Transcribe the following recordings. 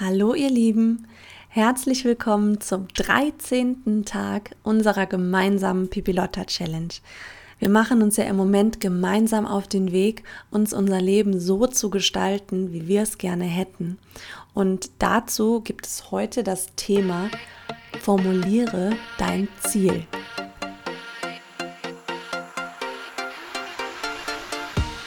Hallo ihr Lieben, herzlich willkommen zum 13. Tag unserer gemeinsamen Pipilotta Challenge. Wir machen uns ja im Moment gemeinsam auf den Weg, uns unser Leben so zu gestalten, wie wir es gerne hätten. Und dazu gibt es heute das Thema Formuliere dein Ziel.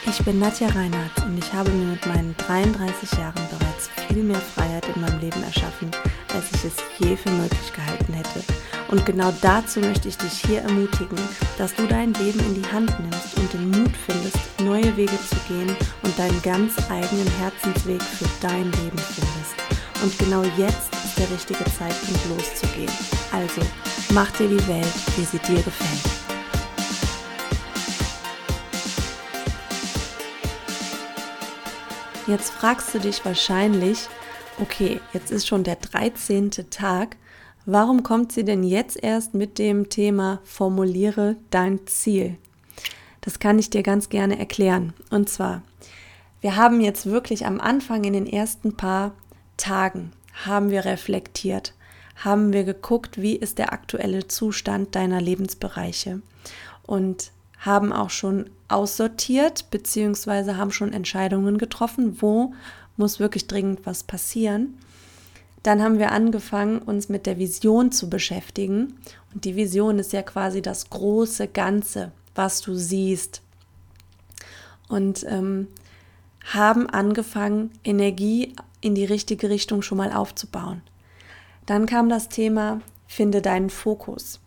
Ich bin Nadja Reinhardt und ich habe mir mit meinen 33 Jahren bereits viel mehr Freiheit in meinem Leben erschaffen, als ich es je für möglich gehalten hätte. Und genau dazu möchte ich dich hier ermutigen, dass du dein Leben in die Hand nimmst und den Mut findest, neue Wege zu gehen und deinen ganz eigenen Herzensweg für dein Leben findest. Und genau jetzt ist der richtige Zeitpunkt loszugehen. Also, mach dir die Welt, wie sie dir gefällt. Jetzt fragst du dich wahrscheinlich, okay, jetzt ist schon der 13. Tag, warum kommt sie denn jetzt erst mit dem Thema Formuliere dein Ziel? Das kann ich dir ganz gerne erklären. Und zwar, wir haben jetzt wirklich am Anfang in den ersten paar Tagen, haben wir reflektiert, haben wir geguckt, wie ist der aktuelle Zustand deiner Lebensbereiche. Und haben auch schon aussortiert, beziehungsweise haben schon Entscheidungen getroffen, wo muss wirklich dringend was passieren. Dann haben wir angefangen, uns mit der Vision zu beschäftigen. Und die Vision ist ja quasi das große Ganze, was du siehst. Und ähm, haben angefangen, Energie in die richtige Richtung schon mal aufzubauen. Dann kam das Thema, finde deinen Fokus.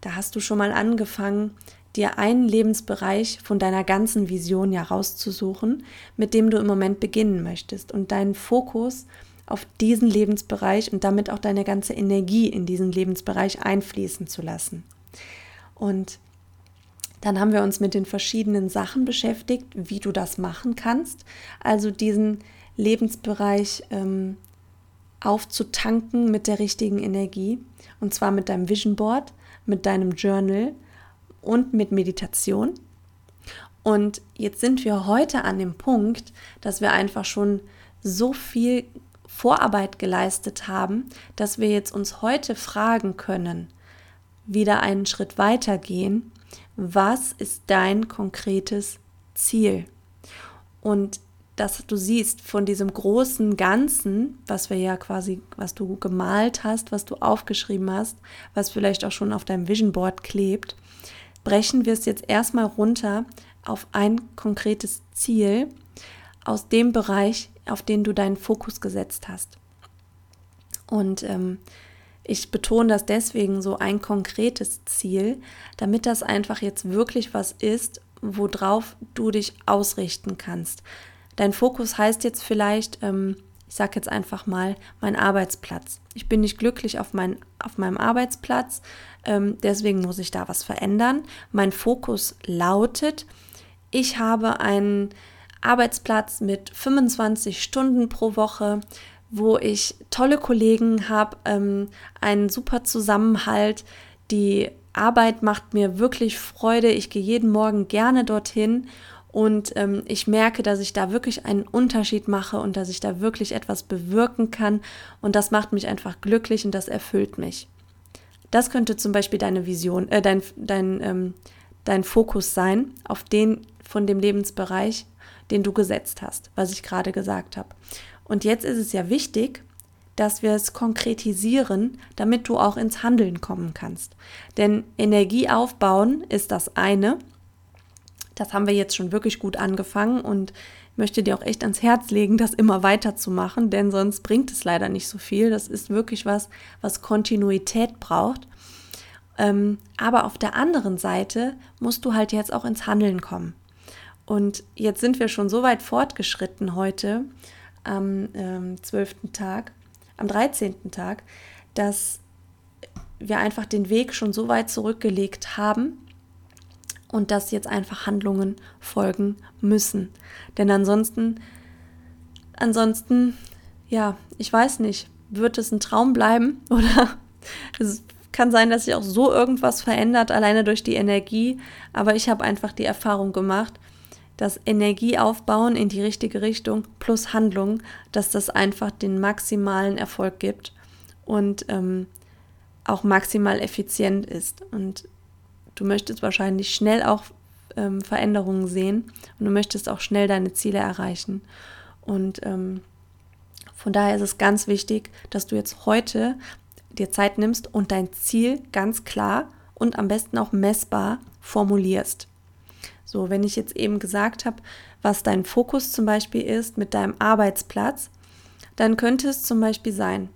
Da hast du schon mal angefangen, dir einen Lebensbereich von deiner ganzen Vision ja rauszusuchen, mit dem du im Moment beginnen möchtest und deinen Fokus auf diesen Lebensbereich und damit auch deine ganze Energie in diesen Lebensbereich einfließen zu lassen. Und dann haben wir uns mit den verschiedenen Sachen beschäftigt, wie du das machen kannst. Also diesen Lebensbereich ähm, aufzutanken mit der richtigen Energie. Und zwar mit deinem Vision Board, mit deinem Journal und mit Meditation. Und jetzt sind wir heute an dem Punkt, dass wir einfach schon so viel Vorarbeit geleistet haben, dass wir jetzt uns heute fragen können, wieder einen Schritt weiter gehen, was ist dein konkretes Ziel? Und dass du siehst von diesem großen Ganzen, was wir ja quasi, was du gemalt hast, was du aufgeschrieben hast, was vielleicht auch schon auf deinem Vision Board klebt, brechen wir es jetzt erstmal runter auf ein konkretes Ziel aus dem Bereich, auf den du deinen Fokus gesetzt hast. Und ähm, ich betone das deswegen so ein konkretes Ziel, damit das einfach jetzt wirklich was ist, worauf du dich ausrichten kannst. Dein Fokus heißt jetzt vielleicht, ähm, ich sage jetzt einfach mal, mein Arbeitsplatz. Ich bin nicht glücklich auf, mein, auf meinem Arbeitsplatz, ähm, deswegen muss ich da was verändern. Mein Fokus lautet, ich habe einen Arbeitsplatz mit 25 Stunden pro Woche, wo ich tolle Kollegen habe, ähm, einen super Zusammenhalt. Die Arbeit macht mir wirklich Freude. Ich gehe jeden Morgen gerne dorthin und ähm, ich merke, dass ich da wirklich einen Unterschied mache und dass ich da wirklich etwas bewirken kann. Und das macht mich einfach glücklich und das erfüllt mich. Das könnte zum Beispiel deine Vision, äh, dein, dein, ähm, dein Fokus sein auf den von dem Lebensbereich, den du gesetzt hast, was ich gerade gesagt habe. Und jetzt ist es ja wichtig, dass wir es konkretisieren, damit du auch ins Handeln kommen kannst. Denn Energie aufbauen ist das eine, das haben wir jetzt schon wirklich gut angefangen und möchte dir auch echt ans Herz legen, das immer weiterzumachen, denn sonst bringt es leider nicht so viel. Das ist wirklich was, was Kontinuität braucht. Ähm, aber auf der anderen Seite musst du halt jetzt auch ins Handeln kommen. Und jetzt sind wir schon so weit fortgeschritten heute am ähm, 12. Tag, am 13. Tag, dass wir einfach den Weg schon so weit zurückgelegt haben, und dass jetzt einfach Handlungen folgen müssen. Denn ansonsten, ansonsten, ja, ich weiß nicht, wird es ein Traum bleiben oder es kann sein, dass sich auch so irgendwas verändert, alleine durch die Energie. Aber ich habe einfach die Erfahrung gemacht, dass Energie aufbauen in die richtige Richtung plus Handlung, dass das einfach den maximalen Erfolg gibt und ähm, auch maximal effizient ist. Und du möchtest wahrscheinlich schnell auch ähm, Veränderungen sehen und du möchtest auch schnell deine Ziele erreichen. Und ähm, von daher ist es ganz wichtig, dass du jetzt heute dir Zeit nimmst und dein Ziel ganz klar und am besten auch messbar formulierst. So, wenn ich jetzt eben gesagt habe, was dein Fokus zum Beispiel ist mit deinem Arbeitsplatz, dann könnte es zum Beispiel sein,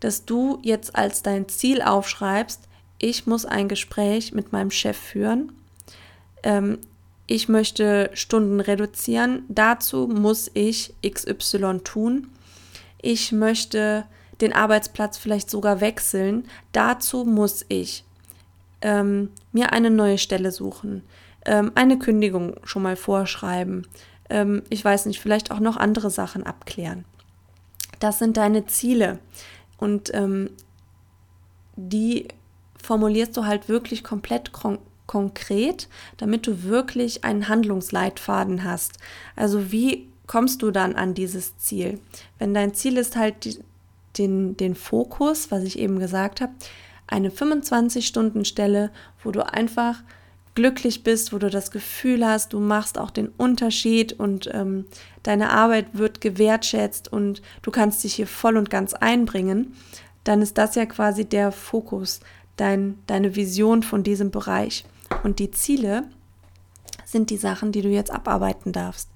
dass du jetzt als dein Ziel aufschreibst, ich muss ein Gespräch mit meinem Chef führen, ähm, ich möchte Stunden reduzieren, dazu muss ich XY tun, ich möchte den Arbeitsplatz vielleicht sogar wechseln, dazu muss ich ähm, mir eine neue Stelle suchen, ähm, eine Kündigung schon mal vorschreiben, ähm, ich weiß nicht, vielleicht auch noch andere Sachen abklären. Das sind deine Ziele. Und ähm, die formulierst du halt wirklich komplett kon konkret, damit du wirklich einen Handlungsleitfaden hast. Also wie kommst du dann an dieses Ziel? Wenn dein Ziel ist halt die, den, den Fokus, was ich eben gesagt habe, eine 25-Stunden-Stelle, wo du einfach glücklich bist, wo du das Gefühl hast, du machst auch den Unterschied und ähm, deine Arbeit wird gewertschätzt und du kannst dich hier voll und ganz einbringen, dann ist das ja quasi der Fokus, dein, deine Vision von diesem Bereich. Und die Ziele sind die Sachen, die du jetzt abarbeiten darfst.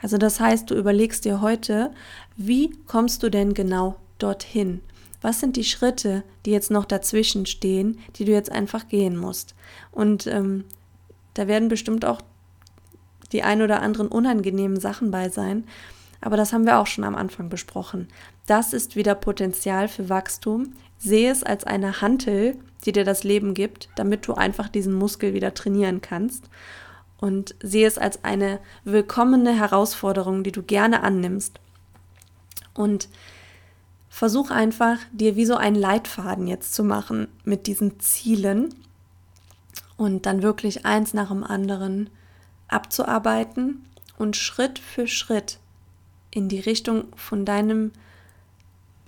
Also das heißt, du überlegst dir heute, wie kommst du denn genau dorthin? Was sind die Schritte, die jetzt noch dazwischen stehen, die du jetzt einfach gehen musst? Und ähm, da werden bestimmt auch die ein oder anderen unangenehmen Sachen bei sein. Aber das haben wir auch schon am Anfang besprochen. Das ist wieder Potenzial für Wachstum. Sehe es als eine Hantel, die dir das Leben gibt, damit du einfach diesen Muskel wieder trainieren kannst. Und sehe es als eine willkommene Herausforderung, die du gerne annimmst. Und versuch einfach, dir wie so einen Leitfaden jetzt zu machen mit diesen Zielen und dann wirklich eins nach dem anderen abzuarbeiten und Schritt für Schritt in die Richtung von deinem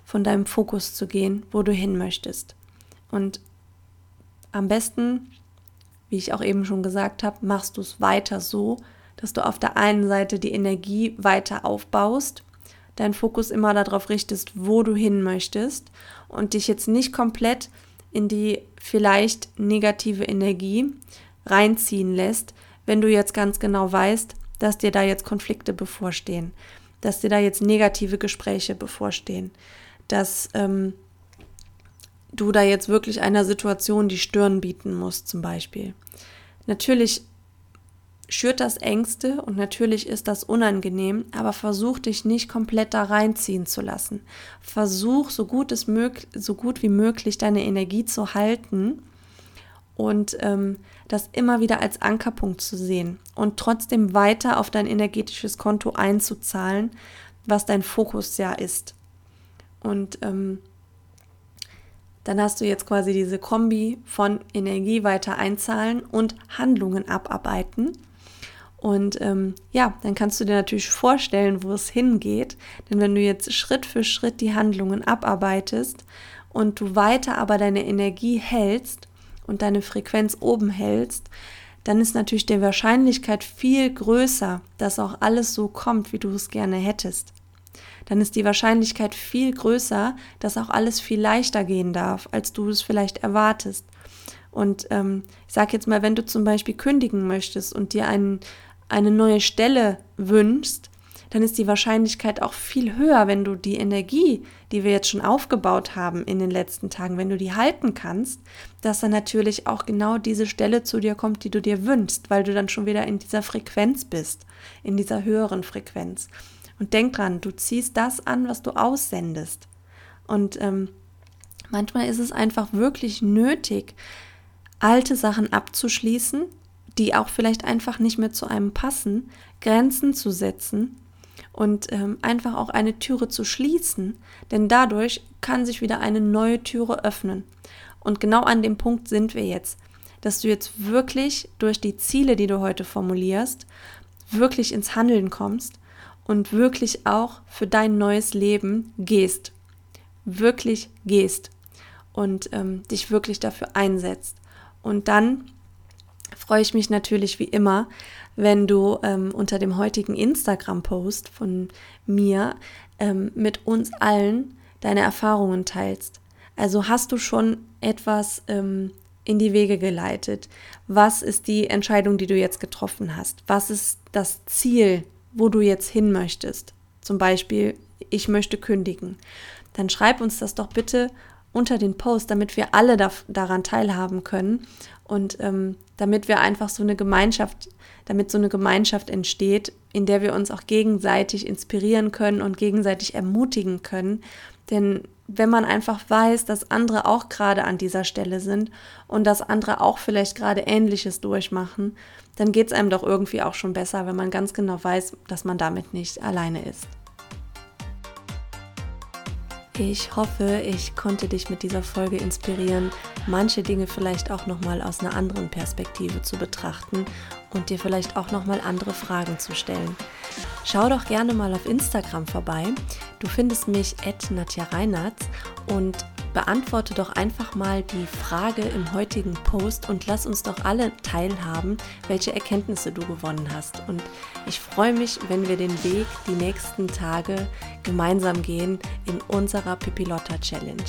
von deinem Fokus zu gehen, wo du hin möchtest. Und am besten, wie ich auch eben schon gesagt habe, machst du es weiter so, dass du auf der einen Seite die Energie weiter aufbaust, deinen Fokus immer darauf richtest, wo du hin möchtest und dich jetzt nicht komplett in die vielleicht negative Energie reinziehen lässt, wenn du jetzt ganz genau weißt, dass dir da jetzt Konflikte bevorstehen, dass dir da jetzt negative Gespräche bevorstehen, dass ähm, du da jetzt wirklich einer Situation die Stirn bieten musst, zum Beispiel. Natürlich schürt das Ängste und natürlich ist das unangenehm, aber versuch dich nicht komplett da reinziehen zu lassen. Versuch so gut, es mög so gut wie möglich deine Energie zu halten und ähm, das immer wieder als Ankerpunkt zu sehen und trotzdem weiter auf dein energetisches Konto einzuzahlen, was dein Fokus ja ist. Und ähm, dann hast du jetzt quasi diese Kombi von Energie weiter einzahlen und Handlungen abarbeiten. Und ähm, ja, dann kannst du dir natürlich vorstellen, wo es hingeht. Denn wenn du jetzt Schritt für Schritt die Handlungen abarbeitest und du weiter aber deine Energie hältst und deine Frequenz oben hältst, dann ist natürlich die Wahrscheinlichkeit viel größer, dass auch alles so kommt, wie du es gerne hättest. Dann ist die Wahrscheinlichkeit viel größer, dass auch alles viel leichter gehen darf, als du es vielleicht erwartest. Und ähm, ich sage jetzt mal, wenn du zum Beispiel kündigen möchtest und dir einen, eine neue Stelle wünschst, dann ist die Wahrscheinlichkeit auch viel höher, wenn du die Energie, die wir jetzt schon aufgebaut haben in den letzten Tagen, wenn du die halten kannst, dass dann natürlich auch genau diese Stelle zu dir kommt, die du dir wünschst, weil du dann schon wieder in dieser Frequenz bist, in dieser höheren Frequenz. Und denk dran, du ziehst das an, was du aussendest. Und ähm, manchmal ist es einfach wirklich nötig, alte Sachen abzuschließen, die auch vielleicht einfach nicht mehr zu einem passen, Grenzen zu setzen und ähm, einfach auch eine Türe zu schließen, denn dadurch kann sich wieder eine neue Türe öffnen. Und genau an dem Punkt sind wir jetzt, dass du jetzt wirklich durch die Ziele, die du heute formulierst, wirklich ins Handeln kommst und wirklich auch für dein neues Leben gehst. Wirklich gehst und ähm, dich wirklich dafür einsetzt. Und dann freue ich mich natürlich wie immer, wenn du ähm, unter dem heutigen Instagram-Post von mir ähm, mit uns allen deine Erfahrungen teilst. Also hast du schon etwas ähm, in die Wege geleitet? Was ist die Entscheidung, die du jetzt getroffen hast? Was ist das Ziel, wo du jetzt hin möchtest? Zum Beispiel, ich möchte kündigen. Dann schreib uns das doch bitte unter den Post, damit wir alle da, daran teilhaben können und ähm, damit wir einfach so eine Gemeinschaft, damit so eine Gemeinschaft entsteht, in der wir uns auch gegenseitig inspirieren können und gegenseitig ermutigen können. Denn wenn man einfach weiß, dass andere auch gerade an dieser Stelle sind und dass andere auch vielleicht gerade Ähnliches durchmachen, dann geht es einem doch irgendwie auch schon besser, wenn man ganz genau weiß, dass man damit nicht alleine ist. Ich hoffe, ich konnte dich mit dieser Folge inspirieren, manche Dinge vielleicht auch nochmal aus einer anderen Perspektive zu betrachten und dir vielleicht auch nochmal andere Fragen zu stellen. Schau doch gerne mal auf Instagram vorbei. Du findest mich at Nadja Reinartz und beantworte doch einfach mal die Frage im heutigen Post und lass uns doch alle teilhaben, welche Erkenntnisse du gewonnen hast. Und ich freue mich, wenn wir den Weg die nächsten Tage gemeinsam gehen in unserer Pipilotta Challenge.